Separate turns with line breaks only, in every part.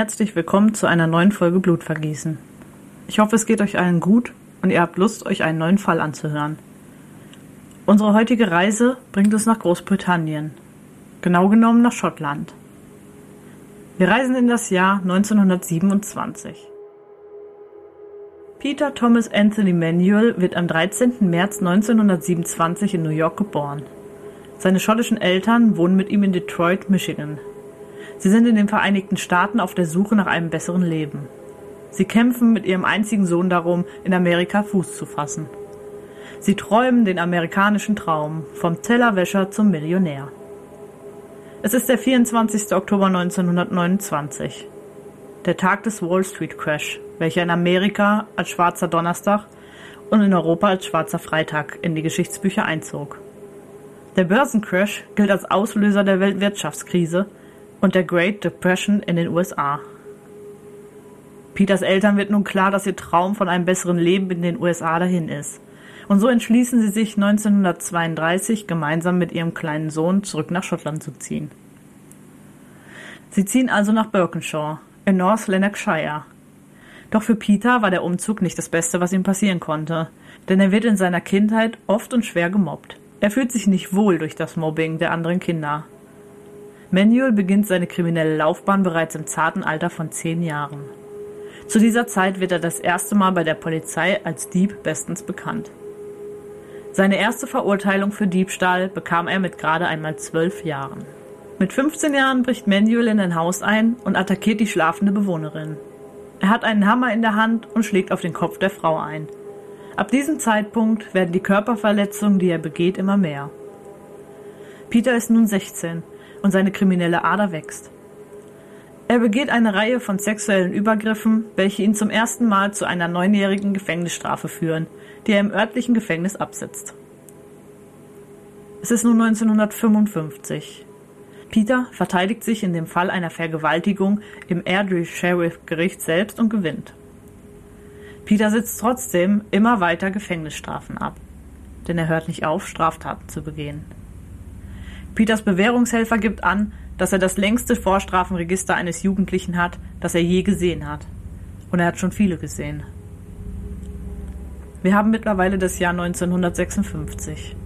Herzlich willkommen zu einer neuen Folge Blutvergießen. Ich hoffe, es geht euch allen gut und ihr habt Lust, euch einen neuen Fall anzuhören. Unsere heutige Reise bringt uns nach Großbritannien, genau genommen nach Schottland. Wir reisen in das Jahr 1927. Peter Thomas Anthony Manuel wird am 13. März 1927 in New York geboren. Seine schottischen Eltern wohnen mit ihm in Detroit, Michigan. Sie sind in den Vereinigten Staaten auf der Suche nach einem besseren Leben. Sie kämpfen mit ihrem einzigen Sohn darum, in Amerika Fuß zu fassen. Sie träumen den amerikanischen Traum, vom Tellerwäscher zum Millionär. Es ist der 24. Oktober 1929, der Tag des Wall Street Crash, welcher in Amerika als schwarzer Donnerstag und in Europa als schwarzer Freitag in die Geschichtsbücher einzog. Der Börsencrash gilt als Auslöser der Weltwirtschaftskrise und der Great Depression in den USA. Peters Eltern wird nun klar, dass ihr Traum von einem besseren Leben in den USA dahin ist. Und so entschließen sie sich 1932 gemeinsam mit ihrem kleinen Sohn zurück nach Schottland zu ziehen. Sie ziehen also nach Birkenshaw in North Lanarkshire. Doch für Peter war der Umzug nicht das Beste, was ihm passieren konnte, denn er wird in seiner Kindheit oft und schwer gemobbt. Er fühlt sich nicht wohl durch das Mobbing der anderen Kinder. Manuel beginnt seine kriminelle Laufbahn bereits im zarten Alter von zehn Jahren. Zu dieser Zeit wird er das erste Mal bei der Polizei als Dieb bestens bekannt. Seine erste Verurteilung für Diebstahl bekam er mit gerade einmal zwölf Jahren. Mit 15 Jahren bricht Manuel in ein Haus ein und attackiert die schlafende Bewohnerin. Er hat einen Hammer in der Hand und schlägt auf den Kopf der Frau ein. Ab diesem Zeitpunkt werden die Körperverletzungen, die er begeht, immer mehr. Peter ist nun 16 und seine kriminelle Ader wächst. Er begeht eine Reihe von sexuellen Übergriffen, welche ihn zum ersten Mal zu einer neunjährigen Gefängnisstrafe führen, die er im örtlichen Gefängnis absitzt. Es ist nun 1955. Peter verteidigt sich in dem Fall einer Vergewaltigung im Airdrie Sheriff Gericht selbst und gewinnt. Peter sitzt trotzdem immer weiter Gefängnisstrafen ab, denn er hört nicht auf, Straftaten zu begehen. Peters Bewährungshelfer gibt an, dass er das längste Vorstrafenregister eines Jugendlichen hat, das er je gesehen hat. Und er hat schon viele gesehen. Wir haben mittlerweile das Jahr 1956.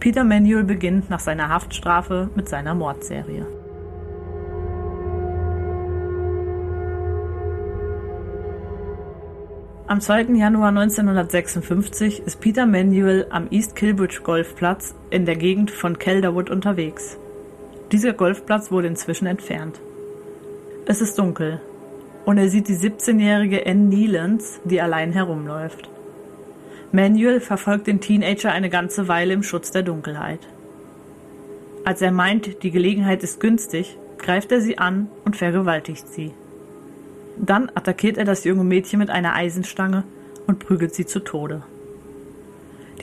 Peter Manuel beginnt nach seiner Haftstrafe mit seiner Mordserie. Am 2. Januar 1956 ist Peter Manuel am East Kilbridge Golfplatz in der Gegend von Calderwood unterwegs. Dieser Golfplatz wurde inzwischen entfernt. Es ist dunkel und er sieht die 17-jährige Anne Nealance, die allein herumläuft. Manuel verfolgt den Teenager eine ganze Weile im Schutz der Dunkelheit. Als er meint, die Gelegenheit ist günstig, greift er sie an und vergewaltigt sie. Dann attackiert er das junge Mädchen mit einer Eisenstange und prügelt sie zu Tode.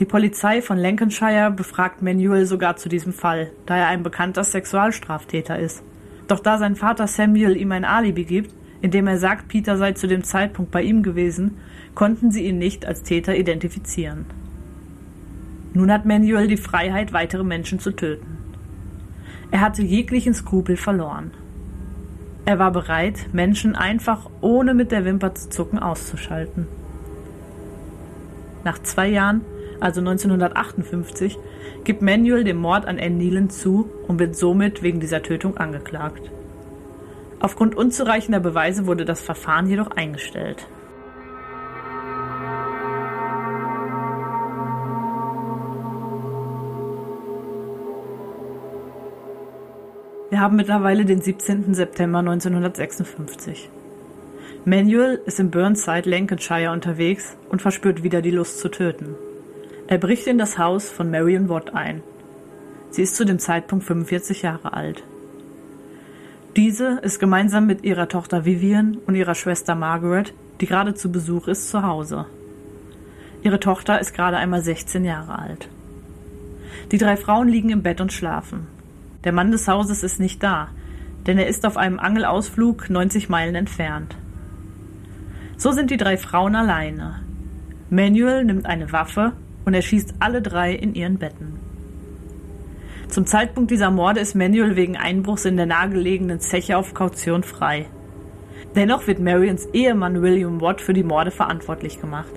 Die Polizei von Lancashire befragt Manuel sogar zu diesem Fall, da er ein bekannter Sexualstraftäter ist. Doch da sein Vater Samuel ihm ein Alibi gibt, indem er sagt, Peter sei zu dem Zeitpunkt bei ihm gewesen, konnten sie ihn nicht als Täter identifizieren. Nun hat Manuel die Freiheit, weitere Menschen zu töten. Er hatte jeglichen Skrupel verloren. Er war bereit, Menschen einfach ohne mit der Wimper zu zucken auszuschalten. Nach zwei Jahren, also 1958, gibt Manuel den Mord an Anne Nealon zu und wird somit wegen dieser Tötung angeklagt. Aufgrund unzureichender Beweise wurde das Verfahren jedoch eingestellt. Wir haben mittlerweile den 17. September 1956. Manuel ist in Burnside, Lancashire unterwegs und verspürt wieder die Lust zu töten. Er bricht in das Haus von Marion Watt ein. Sie ist zu dem Zeitpunkt 45 Jahre alt. Diese ist gemeinsam mit ihrer Tochter Vivian und ihrer Schwester Margaret, die gerade zu Besuch ist, zu Hause. Ihre Tochter ist gerade einmal 16 Jahre alt. Die drei Frauen liegen im Bett und schlafen. Der Mann des Hauses ist nicht da, denn er ist auf einem Angelausflug 90 Meilen entfernt. So sind die drei Frauen alleine. Manuel nimmt eine Waffe und erschießt alle drei in ihren Betten. Zum Zeitpunkt dieser Morde ist Manuel wegen Einbruchs in der nahegelegenen Zeche auf Kaution frei. Dennoch wird Marions Ehemann William Watt für die Morde verantwortlich gemacht.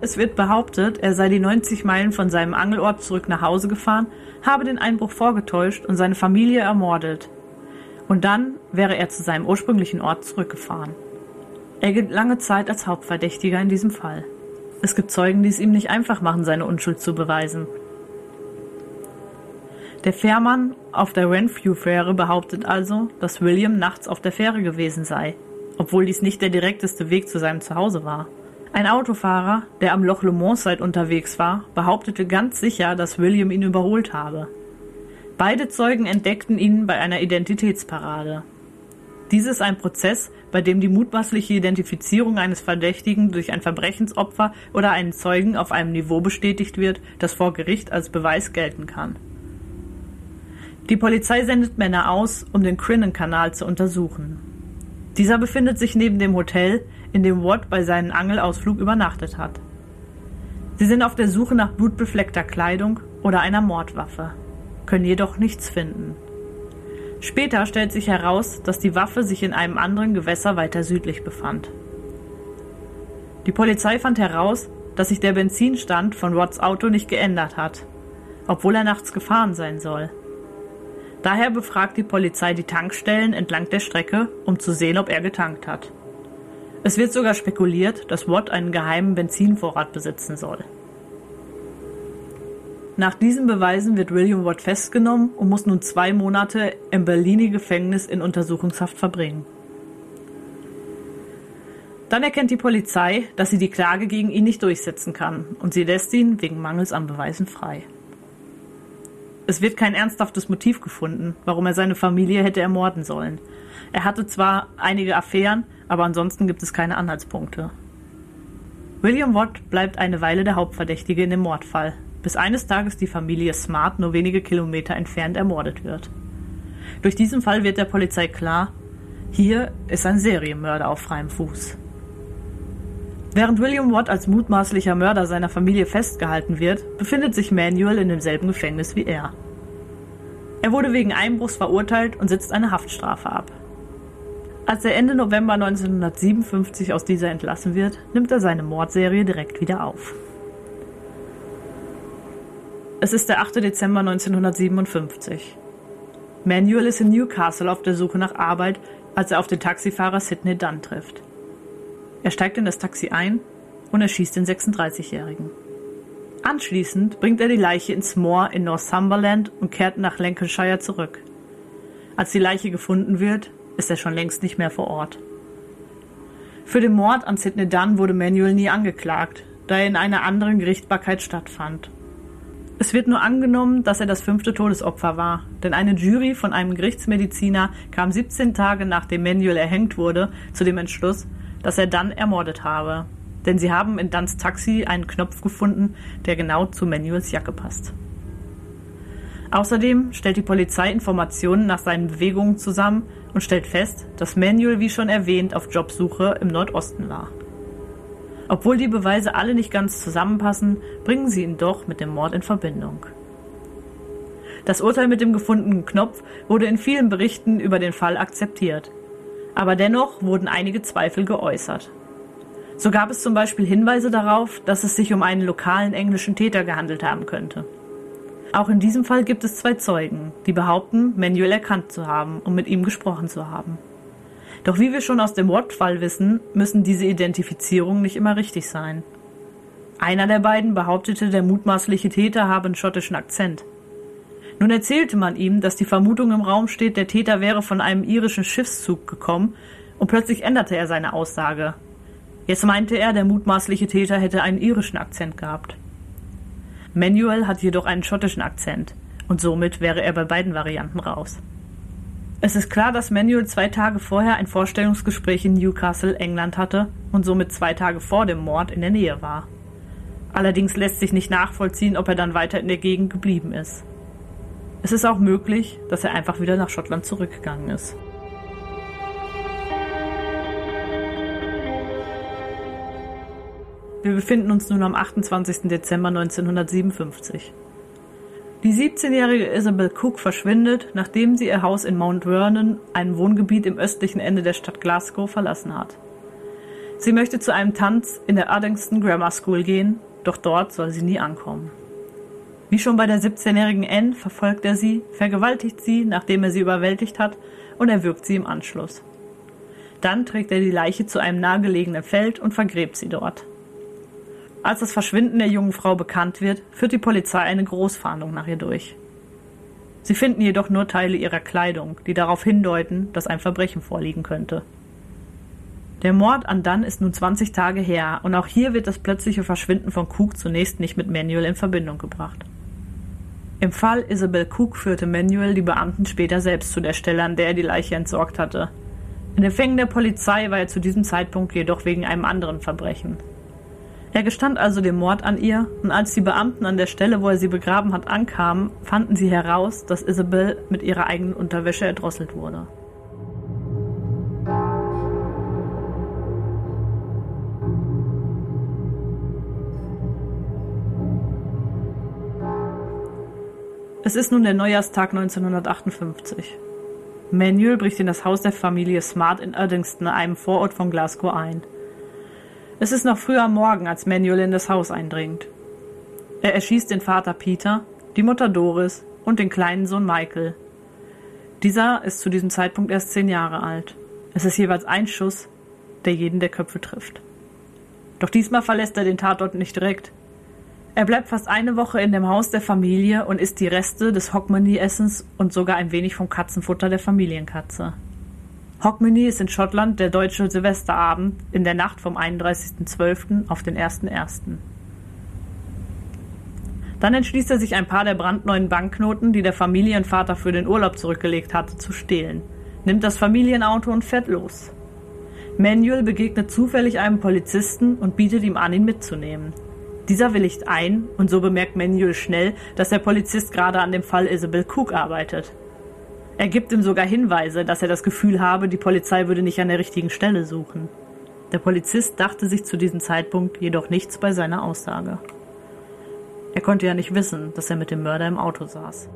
Es wird behauptet, er sei die 90 Meilen von seinem Angelort zurück nach Hause gefahren, habe den Einbruch vorgetäuscht und seine Familie ermordet. Und dann wäre er zu seinem ursprünglichen Ort zurückgefahren. Er gilt lange Zeit als Hauptverdächtiger in diesem Fall. Es gibt Zeugen, die es ihm nicht einfach machen, seine Unschuld zu beweisen. Der Fährmann auf der Renfrew-Fähre behauptet also, dass William nachts auf der Fähre gewesen sei, obwohl dies nicht der direkteste Weg zu seinem Zuhause war. Ein Autofahrer, der am Loch Lomond unterwegs war, behauptete ganz sicher, dass William ihn überholt habe. Beide Zeugen entdeckten ihn bei einer Identitätsparade. Dies ist ein Prozess, bei dem die mutmaßliche Identifizierung eines Verdächtigen durch ein Verbrechensopfer oder einen Zeugen auf einem Niveau bestätigt wird, das vor Gericht als Beweis gelten kann. Die Polizei sendet Männer aus, um den Crinan-Kanal zu untersuchen. Dieser befindet sich neben dem Hotel, in dem Watt bei seinem Angelausflug übernachtet hat. Sie sind auf der Suche nach blutbefleckter Kleidung oder einer Mordwaffe, können jedoch nichts finden. Später stellt sich heraus, dass die Waffe sich in einem anderen Gewässer weiter südlich befand. Die Polizei fand heraus, dass sich der Benzinstand von Watts Auto nicht geändert hat, obwohl er nachts gefahren sein soll. Daher befragt die Polizei die Tankstellen entlang der Strecke, um zu sehen, ob er getankt hat. Es wird sogar spekuliert, dass Watt einen geheimen Benzinvorrat besitzen soll. Nach diesen Beweisen wird William Watt festgenommen und muss nun zwei Monate im Berliner Gefängnis in Untersuchungshaft verbringen. Dann erkennt die Polizei, dass sie die Klage gegen ihn nicht durchsetzen kann und sie lässt ihn wegen Mangels an Beweisen frei. Es wird kein ernsthaftes Motiv gefunden, warum er seine Familie hätte ermorden sollen. Er hatte zwar einige Affären, aber ansonsten gibt es keine Anhaltspunkte. William Watt bleibt eine Weile der Hauptverdächtige in dem Mordfall, bis eines Tages die Familie Smart nur wenige Kilometer entfernt ermordet wird. Durch diesen Fall wird der Polizei klar, hier ist ein Serienmörder auf freiem Fuß. Während William Watt als mutmaßlicher Mörder seiner Familie festgehalten wird, befindet sich Manuel in demselben Gefängnis wie er. Er wurde wegen Einbruchs verurteilt und sitzt eine Haftstrafe ab. Als er Ende November 1957 aus dieser entlassen wird, nimmt er seine Mordserie direkt wieder auf. Es ist der 8. Dezember 1957. Manuel ist in Newcastle auf der Suche nach Arbeit, als er auf den Taxifahrer Sidney Dunn trifft. Er steigt in das Taxi ein und erschießt den 36-Jährigen. Anschließend bringt er die Leiche ins Moor in Northumberland und kehrt nach Lancashire zurück. Als die Leiche gefunden wird, ist er schon längst nicht mehr vor Ort. Für den Mord an Sidney Dunn wurde Manuel nie angeklagt, da er in einer anderen Gerichtsbarkeit stattfand. Es wird nur angenommen, dass er das fünfte Todesopfer war, denn eine Jury von einem Gerichtsmediziner kam 17 Tage nachdem Manuel erhängt wurde zu dem Entschluss, dass er Dunn ermordet habe, denn sie haben in Dunns Taxi einen Knopf gefunden, der genau zu Manuels Jacke passt. Außerdem stellt die Polizei Informationen nach seinen Bewegungen zusammen und stellt fest, dass Manuel wie schon erwähnt auf Jobsuche im Nordosten war. Obwohl die Beweise alle nicht ganz zusammenpassen, bringen sie ihn doch mit dem Mord in Verbindung. Das Urteil mit dem gefundenen Knopf wurde in vielen Berichten über den Fall akzeptiert. Aber dennoch wurden einige Zweifel geäußert. So gab es zum Beispiel Hinweise darauf, dass es sich um einen lokalen englischen Täter gehandelt haben könnte. Auch in diesem Fall gibt es zwei Zeugen, die behaupten, Manuel erkannt zu haben und mit ihm gesprochen zu haben. Doch wie wir schon aus dem Watt-Fall wissen, müssen diese Identifizierungen nicht immer richtig sein. Einer der beiden behauptete, der mutmaßliche Täter habe einen schottischen Akzent. Nun erzählte man ihm, dass die Vermutung im Raum steht, der Täter wäre von einem irischen Schiffszug gekommen, und plötzlich änderte er seine Aussage. Jetzt meinte er, der mutmaßliche Täter hätte einen irischen Akzent gehabt. Manuel hat jedoch einen schottischen Akzent und somit wäre er bei beiden Varianten raus. Es ist klar, dass Manuel zwei Tage vorher ein Vorstellungsgespräch in Newcastle, England hatte und somit zwei Tage vor dem Mord in der Nähe war. Allerdings lässt sich nicht nachvollziehen, ob er dann weiter in der Gegend geblieben ist. Es ist auch möglich, dass er einfach wieder nach Schottland zurückgegangen ist. Wir befinden uns nun am 28. Dezember 1957. Die 17-jährige Isabel Cook verschwindet, nachdem sie ihr Haus in Mount Vernon, einem Wohngebiet im östlichen Ende der Stadt Glasgow, verlassen hat. Sie möchte zu einem Tanz in der Uddingston Grammar School gehen, doch dort soll sie nie ankommen. Wie schon bei der 17-jährigen Anne verfolgt er sie, vergewaltigt sie, nachdem er sie überwältigt hat, und erwürgt sie im Anschluss. Dann trägt er die Leiche zu einem nahegelegenen Feld und vergräbt sie dort. Als das Verschwinden der jungen Frau bekannt wird, führt die Polizei eine Großfahndung nach ihr durch. Sie finden jedoch nur Teile ihrer Kleidung, die darauf hindeuten, dass ein Verbrechen vorliegen könnte. Der Mord an Dunn ist nun 20 Tage her und auch hier wird das plötzliche Verschwinden von Cook zunächst nicht mit Manuel in Verbindung gebracht. Im Fall Isabel Cook führte Manuel die Beamten später selbst zu der Stelle, an der er die Leiche entsorgt hatte. In den Fängen der Polizei war er zu diesem Zeitpunkt jedoch wegen einem anderen Verbrechen. Er gestand also den Mord an ihr, und als die Beamten an der Stelle, wo er sie begraben hat, ankamen, fanden sie heraus, dass Isabel mit ihrer eigenen Unterwäsche erdrosselt wurde. Es ist nun der Neujahrstag 1958. Manuel bricht in das Haus der Familie Smart in Uddingston, einem Vorort von Glasgow, ein. Es ist noch früh am Morgen, als Manuel in das Haus eindringt. Er erschießt den Vater Peter, die Mutter Doris und den kleinen Sohn Michael. Dieser ist zu diesem Zeitpunkt erst zehn Jahre alt. Es ist jeweils ein Schuss, der jeden der Köpfe trifft. Doch diesmal verlässt er den Tatort nicht direkt. Er bleibt fast eine Woche in dem Haus der Familie und isst die Reste des Hockmanee-Essens und sogar ein wenig vom Katzenfutter der Familienkatze. Hogmanay ist in Schottland der deutsche Silvesterabend in der Nacht vom 31.12. auf den 1.1. Dann entschließt er sich ein paar der brandneuen Banknoten, die der Familienvater für den Urlaub zurückgelegt hatte, zu stehlen, nimmt das Familienauto und fährt los. Manuel begegnet zufällig einem Polizisten und bietet ihm an, ihn mitzunehmen. Dieser willigt ein und so bemerkt Manuel schnell, dass der Polizist gerade an dem Fall Isabel Cook arbeitet. Er gibt ihm sogar Hinweise, dass er das Gefühl habe, die Polizei würde nicht an der richtigen Stelle suchen. Der Polizist dachte sich zu diesem Zeitpunkt jedoch nichts bei seiner Aussage. Er konnte ja nicht wissen, dass er mit dem Mörder im Auto saß.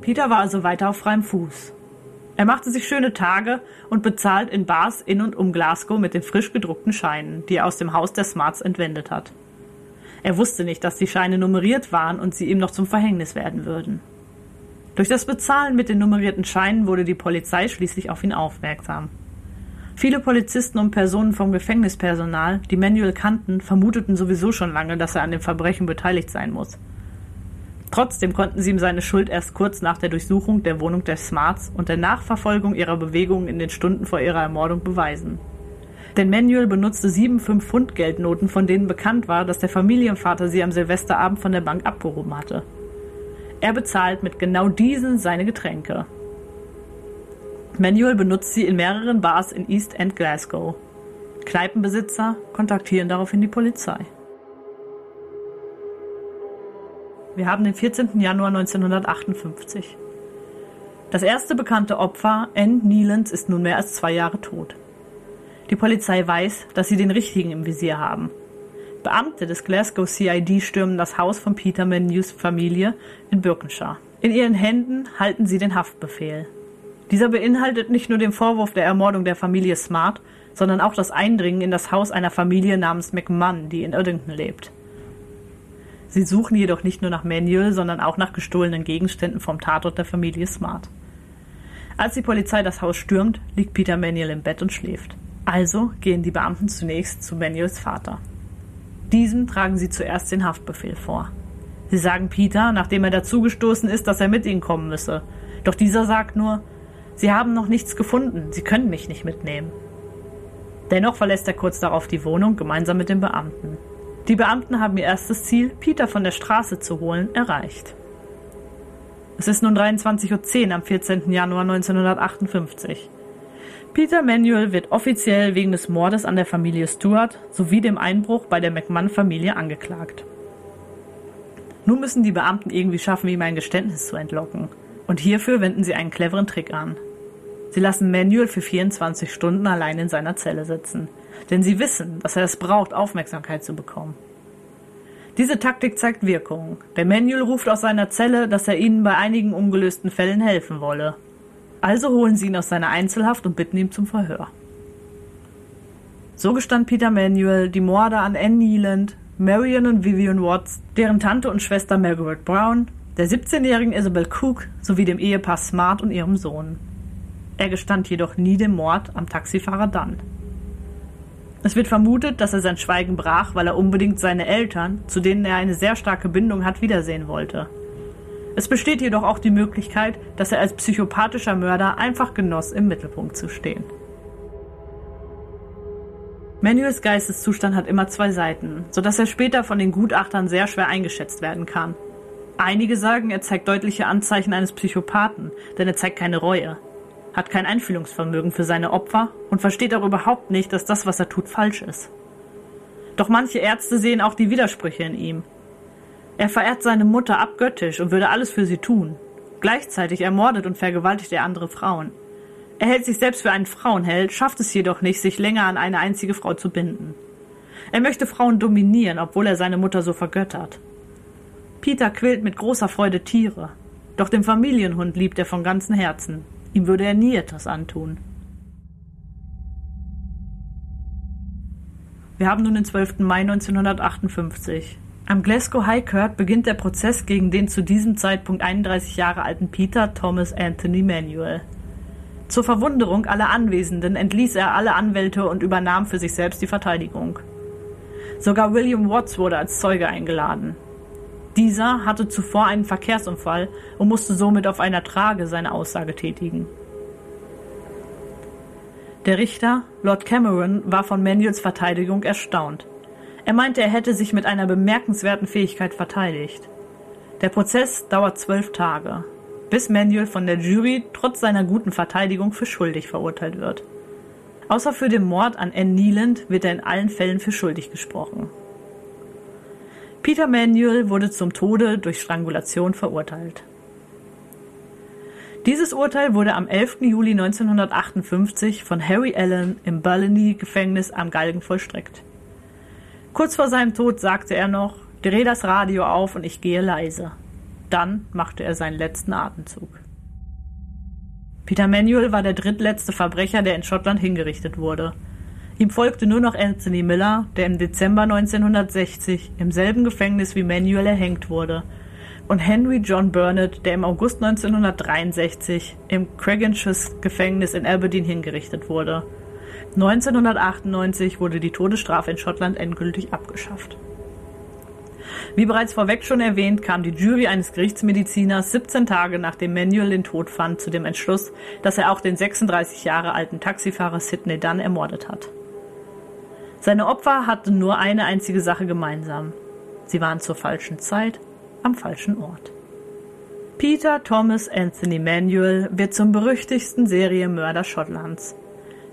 Peter war also weiter auf freiem Fuß. Er machte sich schöne Tage und bezahlt in Bars in und um Glasgow mit den frisch gedruckten Scheinen, die er aus dem Haus der Smarts entwendet hat. Er wusste nicht, dass die Scheine nummeriert waren und sie ihm noch zum Verhängnis werden würden. Durch das Bezahlen mit den nummerierten Scheinen wurde die Polizei schließlich auf ihn aufmerksam. Viele Polizisten und Personen vom Gefängnispersonal, die Manuel kannten, vermuteten sowieso schon lange, dass er an dem Verbrechen beteiligt sein muss. Trotzdem konnten sie ihm seine Schuld erst kurz nach der Durchsuchung der Wohnung der Smarts und der Nachverfolgung ihrer Bewegungen in den Stunden vor ihrer Ermordung beweisen. Denn Manuel benutzte sieben 5-Pfund-Geldnoten, von denen bekannt war, dass der Familienvater sie am Silvesterabend von der Bank abgehoben hatte. Er bezahlt mit genau diesen seine Getränke. Manuel benutzt sie in mehreren Bars in East End Glasgow. Kneipenbesitzer kontaktieren daraufhin die Polizei. Wir haben den 14. Januar 1958. Das erste bekannte Opfer, Anne Nealance, ist nun mehr als zwei Jahre tot. Die Polizei weiß, dass sie den Richtigen im Visier haben. Beamte des Glasgow CID stürmen das Haus von Peter Menus Familie in Birkenshire. In ihren Händen halten sie den Haftbefehl. Dieser beinhaltet nicht nur den Vorwurf der Ermordung der Familie Smart, sondern auch das Eindringen in das Haus einer Familie namens McMahon, die in Irdington lebt. Sie suchen jedoch nicht nur nach Manuel, sondern auch nach gestohlenen Gegenständen vom Tatort der Familie Smart. Als die Polizei das Haus stürmt, liegt Peter Manuel im Bett und schläft. Also gehen die Beamten zunächst zu Manuels Vater. Diesem tragen sie zuerst den Haftbefehl vor. Sie sagen Peter, nachdem er dazugestoßen ist, dass er mit ihnen kommen müsse. Doch dieser sagt nur, Sie haben noch nichts gefunden, Sie können mich nicht mitnehmen. Dennoch verlässt er kurz darauf die Wohnung gemeinsam mit den Beamten. Die Beamten haben ihr erstes Ziel, Peter von der Straße zu holen, erreicht. Es ist nun 23.10 Uhr am 14. Januar 1958. Peter Manuel wird offiziell wegen des Mordes an der Familie Stewart sowie dem Einbruch bei der McMahon-Familie angeklagt. Nun müssen die Beamten irgendwie schaffen, ihm ein Geständnis zu entlocken. Und hierfür wenden sie einen cleveren Trick an. Sie lassen Manuel für 24 Stunden allein in seiner Zelle sitzen. Denn sie wissen, dass er es braucht, Aufmerksamkeit zu bekommen. Diese Taktik zeigt Wirkung. Der Manuel ruft aus seiner Zelle, dass er ihnen bei einigen ungelösten Fällen helfen wolle. Also holen sie ihn aus seiner Einzelhaft und bitten ihn zum Verhör. So gestand Peter Manuel die Morde an Anne Nealand, Marion und Vivian Watts, deren Tante und Schwester Margaret Brown, der 17-jährigen Isabel Cook sowie dem Ehepaar Smart und ihrem Sohn. Er gestand jedoch nie den Mord am Taxifahrer Dunn. Es wird vermutet, dass er sein Schweigen brach, weil er unbedingt seine Eltern, zu denen er eine sehr starke Bindung hat, wiedersehen wollte. Es besteht jedoch auch die Möglichkeit, dass er als psychopathischer Mörder einfach genoss, im Mittelpunkt zu stehen. Manuels Geisteszustand hat immer zwei Seiten, sodass er später von den Gutachtern sehr schwer eingeschätzt werden kann. Einige sagen, er zeigt deutliche Anzeichen eines Psychopathen, denn er zeigt keine Reue hat kein Einfühlungsvermögen für seine Opfer und versteht auch überhaupt nicht, dass das, was er tut, falsch ist. Doch manche Ärzte sehen auch die Widersprüche in ihm. Er verehrt seine Mutter abgöttisch und würde alles für sie tun. Gleichzeitig ermordet und vergewaltigt er andere Frauen. Er hält sich selbst für einen Frauenheld, schafft es jedoch nicht, sich länger an eine einzige Frau zu binden. Er möchte Frauen dominieren, obwohl er seine Mutter so vergöttert. Peter quält mit großer Freude Tiere, doch den Familienhund liebt er von ganzem Herzen. Ihm würde er nie etwas antun. Wir haben nun den 12. Mai 1958. Am Glasgow High Court beginnt der Prozess gegen den zu diesem Zeitpunkt 31 Jahre alten Peter Thomas Anthony Manuel. Zur Verwunderung aller Anwesenden entließ er alle Anwälte und übernahm für sich selbst die Verteidigung. Sogar William Watts wurde als Zeuge eingeladen. Dieser hatte zuvor einen Verkehrsunfall und musste somit auf einer Trage seine Aussage tätigen. Der Richter, Lord Cameron, war von Manuels Verteidigung erstaunt. Er meinte, er hätte sich mit einer bemerkenswerten Fähigkeit verteidigt. Der Prozess dauert zwölf Tage, bis Manuel von der Jury trotz seiner guten Verteidigung für schuldig verurteilt wird. Außer für den Mord an Anne Nealand wird er in allen Fällen für schuldig gesprochen. Peter Manuel wurde zum Tode durch Strangulation verurteilt. Dieses Urteil wurde am 11. Juli 1958 von Harry Allen im Balleney-Gefängnis am Galgen vollstreckt. Kurz vor seinem Tod sagte er noch, dreh das Radio auf und ich gehe leise. Dann machte er seinen letzten Atemzug. Peter Manuel war der drittletzte Verbrecher, der in Schottland hingerichtet wurde. Ihm folgte nur noch Anthony Miller, der im Dezember 1960 im selben Gefängnis wie Manuel erhängt wurde, und Henry John Burnett, der im August 1963 im Craigenshire Gefängnis in Aberdeen hingerichtet wurde. 1998 wurde die Todesstrafe in Schottland endgültig abgeschafft. Wie bereits vorweg schon erwähnt, kam die Jury eines Gerichtsmediziners 17 Tage nachdem Manuel den Tod fand zu dem Entschluss, dass er auch den 36 Jahre alten Taxifahrer Sidney Dunn ermordet hat. Seine Opfer hatten nur eine einzige Sache gemeinsam. Sie waren zur falschen Zeit am falschen Ort. Peter Thomas Anthony Manuel wird zum berüchtigsten Serienmörder Schottlands.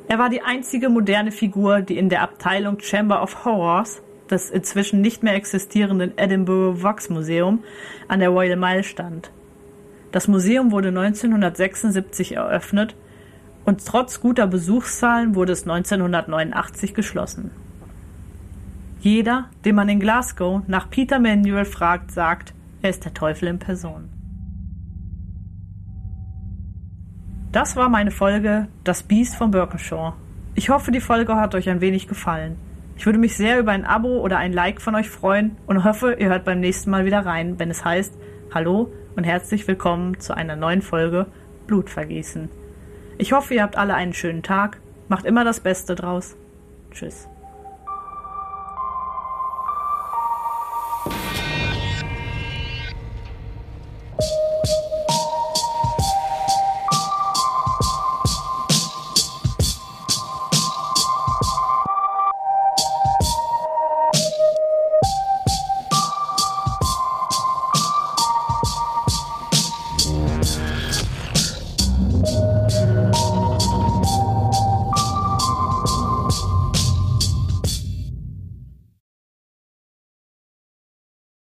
Er war die einzige moderne Figur, die in der Abteilung Chamber of Horrors des inzwischen nicht mehr existierenden Edinburgh Wax Museum an der Royal Mile stand. Das Museum wurde 1976 eröffnet und trotz guter Besuchszahlen wurde es 1989 geschlossen. Jeder, den man in Glasgow nach Peter Manuel fragt, sagt, er ist der Teufel in Person. Das war meine Folge Das Biest von Birkenshaw. Ich hoffe, die Folge hat euch ein wenig gefallen. Ich würde mich sehr über ein Abo oder ein Like von euch freuen und hoffe, ihr hört beim nächsten Mal wieder rein, wenn es heißt Hallo und herzlich willkommen zu einer neuen Folge Blutvergießen. Ich hoffe, ihr habt alle einen schönen Tag. Macht immer das Beste draus. Tschüss.